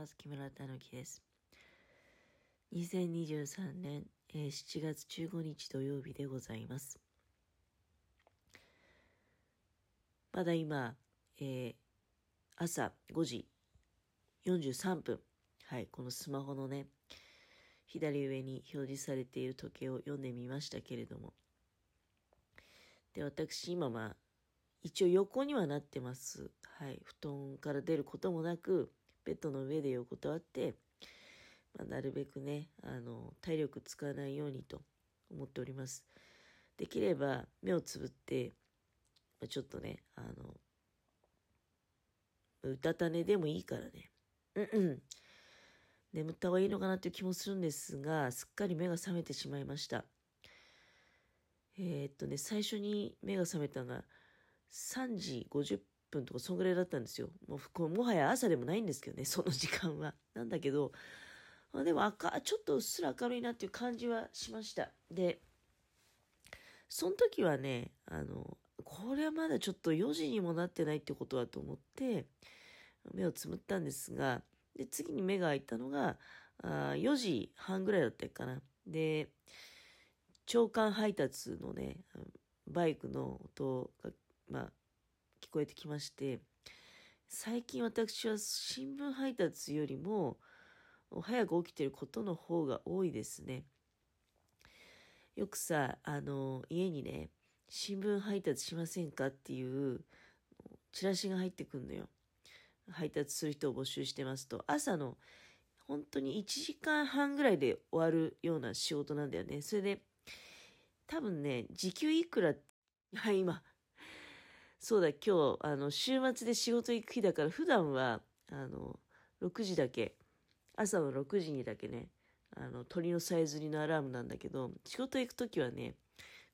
ます。木村たぬきです。2023年、えー、7月15日土曜日でございます。まだ今、えー、朝5時43分。はい、このスマホのね、左上に表示されている時計を読んでみましたけれども。で、私今まあ、一応横にはなってます。はい。布団から出ることもなく、ベッドの上で横たわって、まあ、なるべくね、あの、体力使わないようにと思っております。できれば目をつぶって、まあ、ちょっとね、あの、うたた寝でもいいからね。うんうん。眠った方がいいのかなっていう気もするんですが、すっかり目が覚めてしまいました。えー、っとね、最初に目が覚めたのが、3時50分とかそんぐらいだったんですよ。もうもはや朝でもないんですけどね、その時間は。なんだけど、あ、でも赤、ちょっとうっすら明るいなっていう感じはしました。で、その時はね、あの、これはまだちょっと4時にもなってないってことだと思って、目をつむったんですが、で、次に目が開いたのが、あ4時半ぐらいだったかな。で、長官配達のね、バイクの音がまあ、こえてきまして、最近私は新聞配達よりも早く起きてることの方が多いですね。よくさ、あの、家にね、新聞配達しませんかっていうチラシが入ってくんのよ。配達する人を募集してますと、朝の本当に1時間半ぐらいで終わるような仕事なんだよね。それで、多分ね、時給いくら、はい、今、そうだ、今日、あの、週末で仕事行く日だから、普段は、あの、6時だけ、朝の6時にだけね、あの、鳥のさえずりのアラームなんだけど、仕事行くときはね、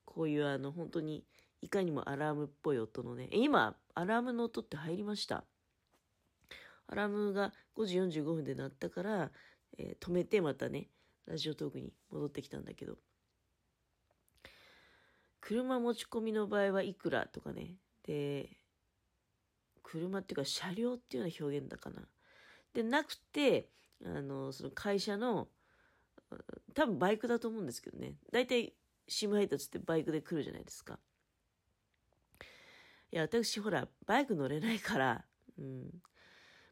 こういうあの、本当に、いかにもアラームっぽい音のね、今、アラームの音って入りました。アラームが5時45分で鳴ったから、えー、止めてまたね、ラジオトークに戻ってきたんだけど、車持ち込みの場合はいくらとかね、で、車っていうか車両っていうような表現だかな。で、なくて、あの、その会社の、多分バイクだと思うんですけどね。大体、シム配達ってバイクで来るじゃないですか。いや、私ほら、バイク乗れないから、うん。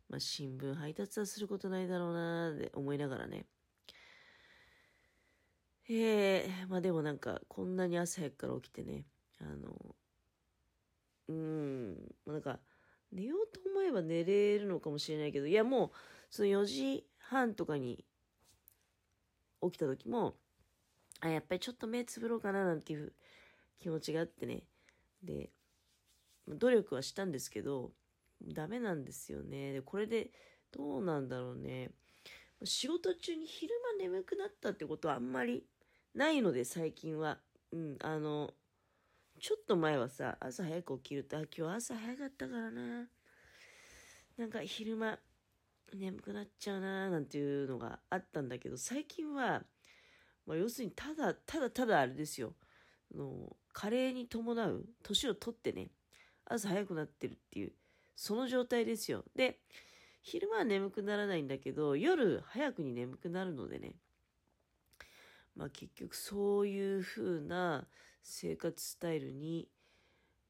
まあ、新聞配達はすることないだろうなって思いながらね。ええー、まあでもなんか、こんなに朝早くから起きてね、あの、うん、なんか、寝ようと思えば寝れるのかもしれないけど、いやもう、その4時半とかに起きた時も、あ、やっぱりちょっと目つぶろうかななんていう気持ちがあってね。で、努力はしたんですけど、ダメなんですよね。で、これでどうなんだろうね。仕事中に昼間眠くなったってことはあんまりないので、最近は。うん、あの、ちょっと前はさ、朝早く起きると、あ、今日朝早かったからな。なんか昼間、眠くなっちゃうななんていうのがあったんだけど、最近は、まあ、要するにただ、ただただあれですよ。の加齢に伴う、年を取ってね、朝早くなってるっていう、その状態ですよ。で、昼間は眠くならないんだけど、夜早くに眠くなるのでね、まあ結局そういう風な生活スタイルに、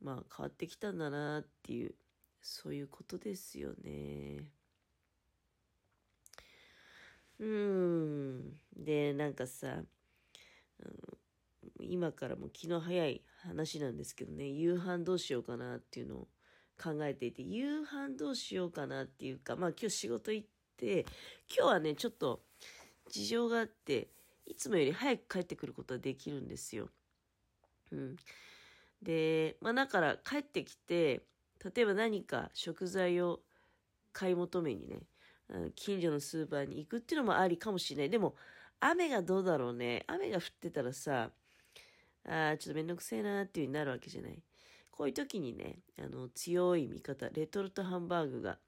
まあ、変わってきたんだなっていう、そういうことですよね。うん。で、なんかさ、今からも気の早い話なんですけどね、夕飯どうしようかなっていうのを考えていて、夕飯どうしようかなっていうか、まあ今日仕事行って、今日はね、ちょっと事情があって、いつもより早く帰ってくることはできるんですよ。うん。で、まあだから帰ってきて、例えば何か食材を買い求めにね、近所のスーパーに行くっていうのもありかもしれない。でも、雨がどうだろうね。雨が降ってたらさ、ああ、ちょっとめんどくせえなーっていう風になるわけじゃない。こういう時にね、あの、強い味方、レトルトハンバーグが、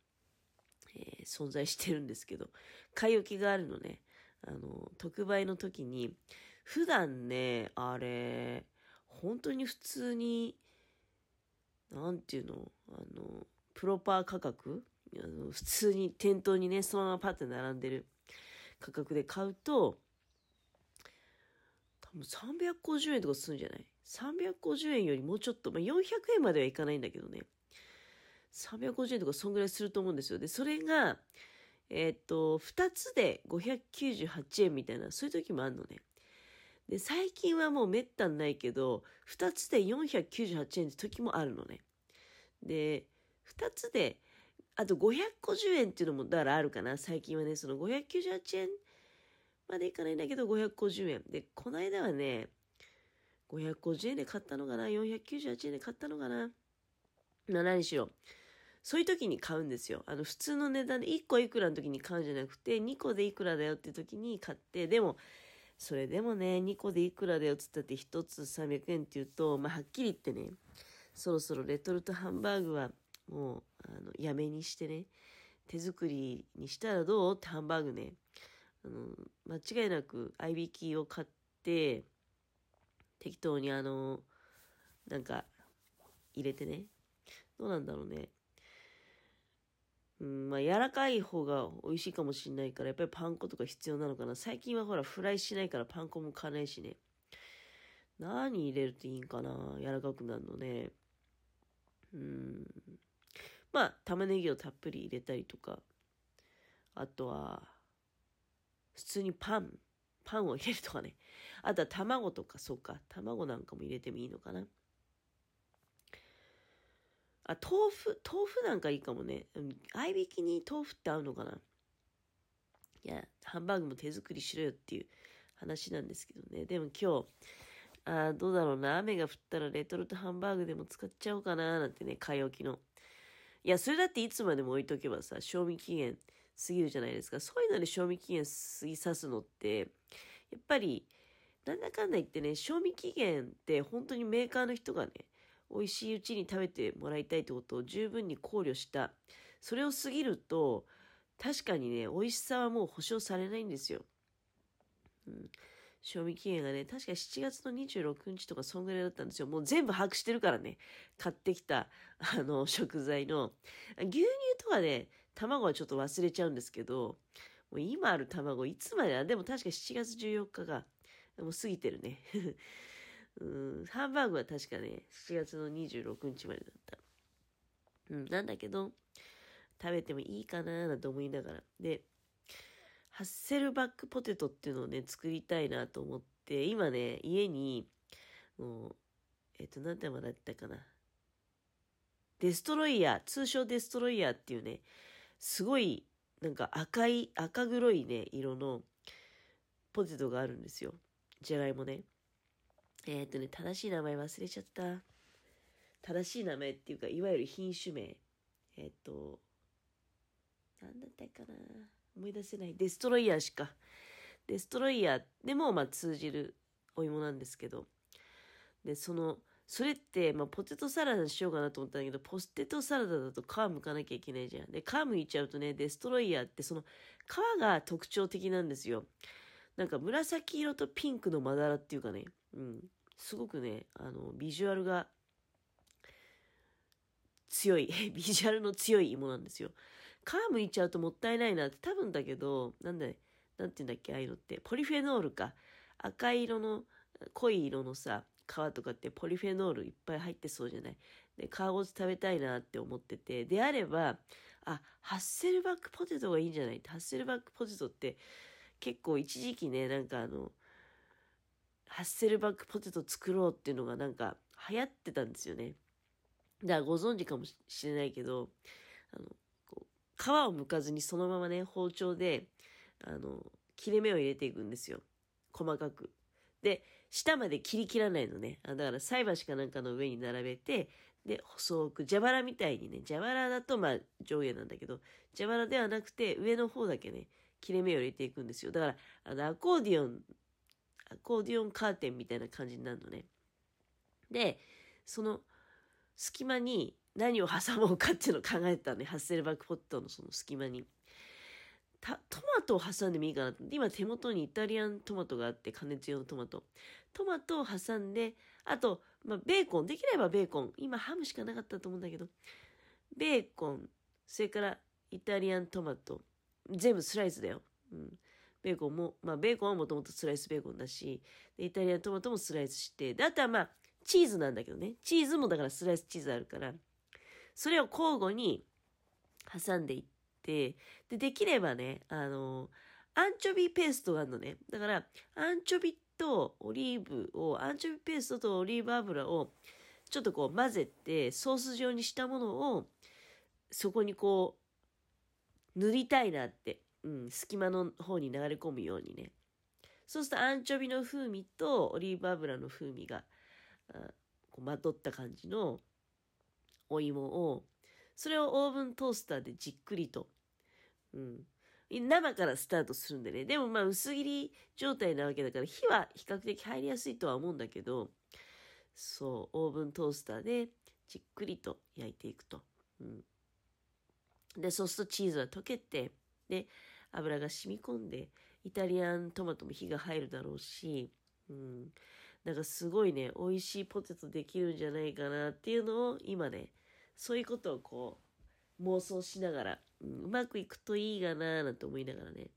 えー、存在してるんですけど、買い置きがあるのね。あの、特売の時に、普段ね、あれ、本当に普通に、なんていうのあの、プロパー価格あの普通に店頭にね、そのままパッて並んでる価格で買うと、多分350円とかするんじゃない ?350 円よりもうちょっと、まあ、400円まではいかないんだけどね。350円とかそんぐらいすると思うんですよ。で、それが、えー、っと、2つで598円みたいな、そういう時もあるのね。で、最近はもうめったにないけど、2つで498円って時もあるのね。で、2つで、あと550円っていうのも、だからあるかな。最近はね、その598円までいかないんだけど、550円。で、この間はね、550円で買ったのかな ?498 円で買ったのかなまあ何しろ。そういう時に買うんですよ。あの、普通の値段で1個いくらの時に買うんじゃなくて、2個でいくらだよって時に買って、でも、それでもね、2個でいくらだよっつったって1つ300円って言うと、まあ、はっきり言ってね、そろそろレトルトハンバーグはもう、あの、やめにしてね、手作りにしたらどうってハンバーグね、あの、間違いなく合いびきを買って、適当にあの、なんか、入れてね、どうなんだろうね。うん、まあ、柔らかい方が美味しいかもしんないから、やっぱりパン粉とか必要なのかな。最近はほら、フライしないからパン粉も買わないしね。何入れるといいんかな柔らかくなるのね。うん。まあ、玉ねぎをたっぷり入れたりとか。あとは、普通にパン。パンを入れるとかね。あとは卵とか、そうか。卵なんかも入れてもいいのかな。あ、豆腐、豆腐なんかいいかもね。合いびきに豆腐って合うのかないや、ハンバーグも手作りしろよっていう話なんですけどね。でも今日、あどうだろうな。雨が降ったらレトルトハンバーグでも使っちゃおうかななんてね、買い置きの。いや、それだっていつまでも置いとけばさ、賞味期限過ぎるじゃないですか。そういうので賞味期限過ぎさすのって、やっぱり、なんだかんだ言ってね、賞味期限って本当にメーカーの人がね、美味しいうちに食べてもらいたいってことを十分に考慮した。それを過ぎると、確かにね、美味しさはもう保証されないんですよ。うん。賞味期限がね、確か7月の26日とかそんぐらいだったんですよ。もう全部把握してるからね。買ってきた、あの、食材の。牛乳とかね、卵はちょっと忘れちゃうんですけど、もう今ある卵、いつまででも確か7月14日が、もう過ぎてるね。うん、ハンバーグは確かね、7月の26日までだった。うん、なんだけど、食べてもいいかななんて思いながら。で、ハッセルバックポテトっていうのをね、作りたいなと思って、今ね、家に、もう、えっ、と、何てまだったかな。デストロイヤー、通称デストロイヤーっていうね、すごい、なんか赤い、赤黒いね、色のポテトがあるんですよ。じゃがいもね。えっ、ー、とね、正しい名前忘れちゃった。正しい名前っていうか、いわゆる品種名。えっ、ー、と、なんだったかな。思い出せない。デストロイヤーしか。デストロイヤーでも、まあ、通じるお芋なんですけど。で、その、それって、まあ、ポテトサラダにしようかなと思ったんだけど、ポテトサラダだと皮剥かなきゃいけないじゃん。で、皮剥いちゃうとね、デストロイヤーってその皮が特徴的なんですよ。なんか紫色とピンクのまだらっていうかね、うん。すごくね、あの、ビジュアルが強い、ビジュアルの強い芋なんですよ。皮むいちゃうともったいないなって多分だけど、なんだ、なんて言うんだっけ、ああいうのって。ポリフェノールか。赤色の、濃い色のさ、皮とかってポリフェノールいっぱい入ってそうじゃない？で、皮ごと食べたいなって思ってて。であれば、あ、ハッセルバックポテトがいいんじゃない？ハッセルバックポテトって結構一時期ね、なんかあの、ハッセルバックポテト作ろうっていうのがなんか流行ってたんですよね。だからご存知かもしれないけど、あの、こう皮を剥かずにそのままね、包丁で、あの、切れ目を入れていくんですよ。細かく。で、下まで切り切らないのね。だから菜箸かなんかの上に並べて、で、細く、蛇腹みたいにね、蛇腹だとまあ上下なんだけど、蛇腹ではなくて上の方だけね、切れ目を入れていくんですよ。だから、あの、アコーディオンアコーディオンカーテンみたいな感じになるのね。で、その隙間に何を挟もうかっていうのを考えたね。ハッセルバックポットのその隙間に。トマトを挟んでもいいかなと。今手元にイタリアントマトがあって、加熱用のトマト。トマトを挟んで、あと、まあ、ベーコン。できればベーコン。今ハムしかなかったと思うんだけど、ベーコン、それからイタリアントマト、全部スライスだよ。うん。ベーコンも、まあベーコンはもともとスライスベーコンだし、イタリアントマトもスライスして、で、あとはまあ、チーズなんだけどね。チーズもだからスライスチーズあるから、それを交互に挟んでいって、で、できればね、あの、アンチョビペーストがあるのね。だから、アンチョビとオリーブを、アンチョビペーストとオリーブ油をちょっとこう混ぜて、ソース状にしたものを、そこにこう、塗りたいなって、うん、隙間の方に流れ込むようにね。そうするとアンチョビの風味とオリーブ油の風味が、こうまとった感じのお芋を、それをオーブントースターでじっくりと、うん、生からスタートするんでね。でもまあ薄切り状態なわけだから火は比較的入りやすいとは思うんだけど、そう、オーブントースターでじっくりと焼いていくと。うん、で、そうするとチーズは溶けて、で、油が染み込んで、イタリアントマトも火が入るだろうし、うん、なんかすごいね、美味しいポテトできるんじゃないかなっていうのを今ね、そういうことをこう妄想しながら、うん、うまくいくといいかななんて思いながらね。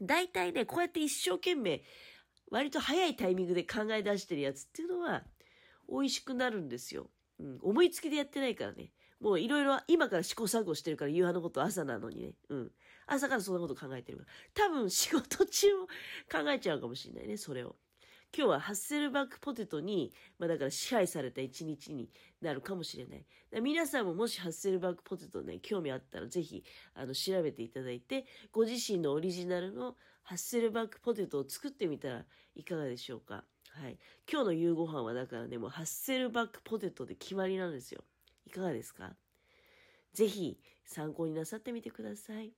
大体ね、こうやって一生懸命、割と早いタイミングで考え出してるやつっていうのは、美味しくなるんですよ。うん、思いつきでやってないからね。もういろいろ今から試行錯誤してるから夕飯のこと朝なのにね。うん。朝からそんなこと考えてるから。多分仕事中も考えちゃうかもしれないね、それを。今日はハッセルバックポテトに、まあだから支配された一日になるかもしれない。皆さんももしハッセルバックポテトね、興味あったらぜひ、あの、調べていただいて、ご自身のオリジナルのハッセルバックポテトを作ってみたらいかがでしょうか。はい。今日の夕ご飯はだからね、もうハッセルバックポテトで決まりなんですよ。いかがですか？ぜひ参考になさってみてください。